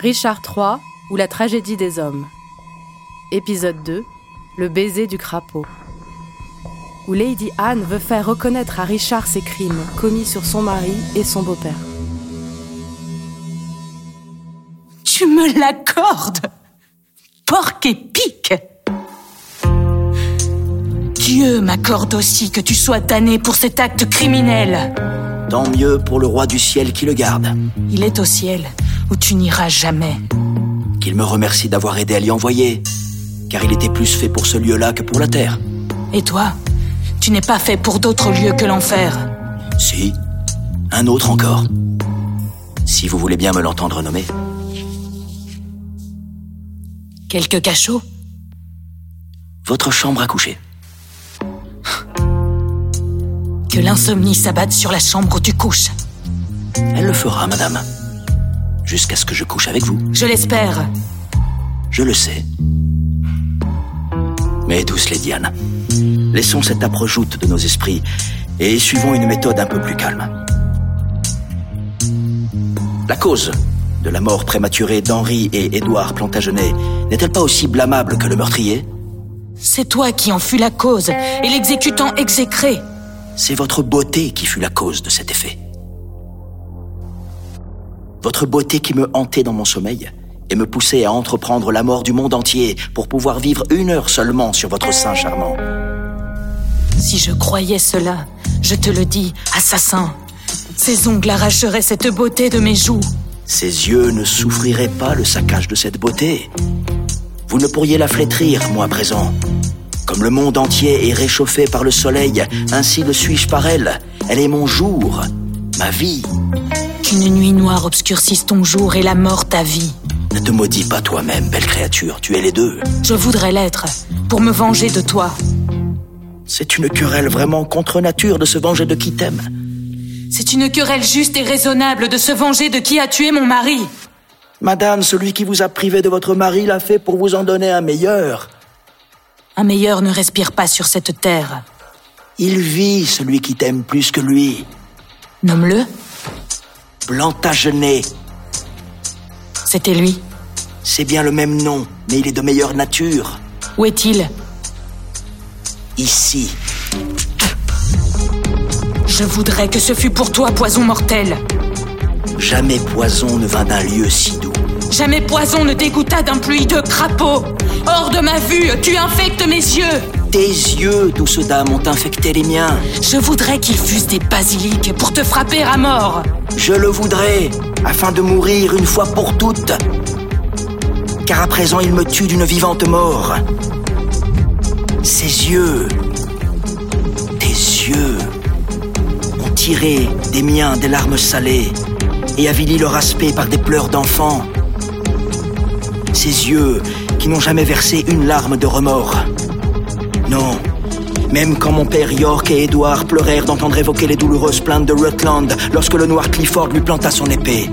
Richard III ou la tragédie des hommes. Épisode 2 Le baiser du crapaud. Où Lady Anne veut faire reconnaître à Richard ses crimes commis sur son mari et son beau-père. Tu me l'accordes Porc épique Dieu m'accorde aussi que tu sois damné pour cet acte criminel. Tant mieux pour le roi du ciel qui le garde. Il est au ciel, où tu n'iras jamais. Qu'il me remercie d'avoir aidé à l'y envoyer, car il était plus fait pour ce lieu-là que pour la terre. Et toi Tu n'es pas fait pour d'autres lieux que l'enfer. Si, un autre encore. Si vous voulez bien me l'entendre nommer. Quelques cachots Votre chambre à coucher. Que l'insomnie s'abatte sur la chambre où tu couches. Elle le fera, madame. Jusqu'à ce que je couche avec vous. Je l'espère. Je le sais. Mais douce Lady Anne, laissons cette joute de nos esprits et suivons une méthode un peu plus calme. La cause de la mort prématurée d'Henri et Édouard Plantagenet n'est-elle pas aussi blâmable que le meurtrier? C'est toi qui en fus la cause et l'exécutant exécré. C'est votre beauté qui fut la cause de cet effet. Votre beauté qui me hantait dans mon sommeil et me poussait à entreprendre la mort du monde entier pour pouvoir vivre une heure seulement sur votre sein charmant. Si je croyais cela, je te le dis, assassin, ces ongles arracheraient cette beauté de mes joues. Ses yeux ne souffriraient pas le saccage de cette beauté. Vous ne pourriez la flétrir, moi présent. Comme le monde entier est réchauffé par le soleil, ainsi le suis-je par elle. Elle est mon jour, ma vie. Qu'une nuit noire obscurcisse ton jour et la mort ta vie. Ne te maudis pas toi-même, belle créature, tu es les deux. Je voudrais l'être, pour me venger de toi. C'est une querelle vraiment contre nature de se venger de qui t'aime. C'est une querelle juste et raisonnable de se venger de qui a tué mon mari. Madame, celui qui vous a privé de votre mari l'a fait pour vous en donner un meilleur. Un meilleur ne respire pas sur cette terre. Il vit, celui qui t'aime plus que lui. Nomme-le. Plantagenet. C'était lui. C'est bien le même nom, mais il est de meilleure nature. Où est-il? Ici. Je voudrais que ce fût pour toi poison mortel. Jamais poison ne vint d'un lieu si doux. Jamais poison ne dégoûta d'un pluie de crapaud. Hors de ma vue, tu infectes mes yeux. Tes yeux, douce dame, ont infecté les miens. Je voudrais qu'ils fussent des basiliques pour te frapper à mort. Je le voudrais, afin de mourir une fois pour toutes. Car à présent, il me tue d'une vivante mort. Ses yeux, tes yeux, ont tiré des miens des larmes salées et avili leur aspect par des pleurs d'enfant. Ses yeux qui n'ont jamais versé une larme de remords. Non, même quand mon père York et Edward pleurèrent d'entendre évoquer les douloureuses plaintes de Rutland lorsque le noir Clifford lui planta son épée.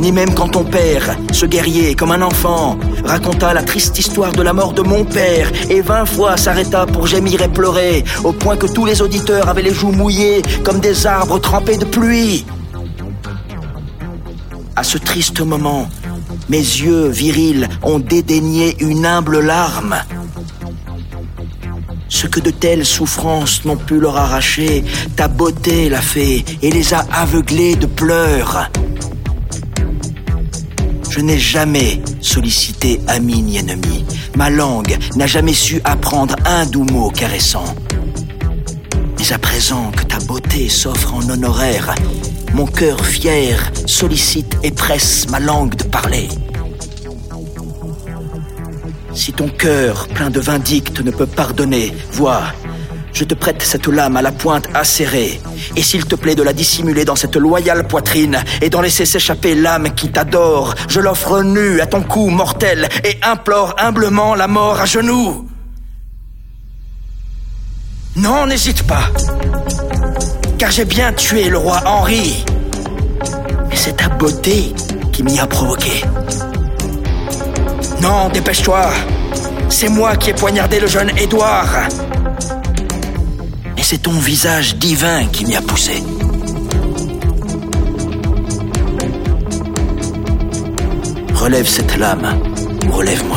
Ni même quand ton père, ce guerrier comme un enfant, raconta la triste histoire de la mort de mon père et vingt fois s'arrêta pour gémir et pleurer, au point que tous les auditeurs avaient les joues mouillées comme des arbres trempés de pluie. À ce triste moment, mes yeux virils ont dédaigné une humble larme. Ce que de telles souffrances n'ont pu leur arracher, ta beauté l'a fait et les a aveuglés de pleurs. Je n'ai jamais sollicité ami ni ennemi. Ma langue n'a jamais su apprendre un doux mot caressant. Mais à présent que ta beauté s'offre en honoraire, mon cœur fier sollicite et presse ma langue de parler. Si ton cœur, plein de vindicte, ne peut pardonner, vois, je te prête cette lame à la pointe acérée. Et s'il te plaît de la dissimuler dans cette loyale poitrine et d'en laisser s'échapper l'âme qui t'adore, je l'offre nue à ton cou mortel et implore humblement la mort à genoux. Non, n'hésite pas. Car j'ai bien tué le roi Henri. Mais c'est ta beauté qui m'y a provoqué. Non, dépêche-toi. C'est moi qui ai poignardé le jeune Édouard. Et c'est ton visage divin qui m'y a poussé. Relève cette lame, relève-moi.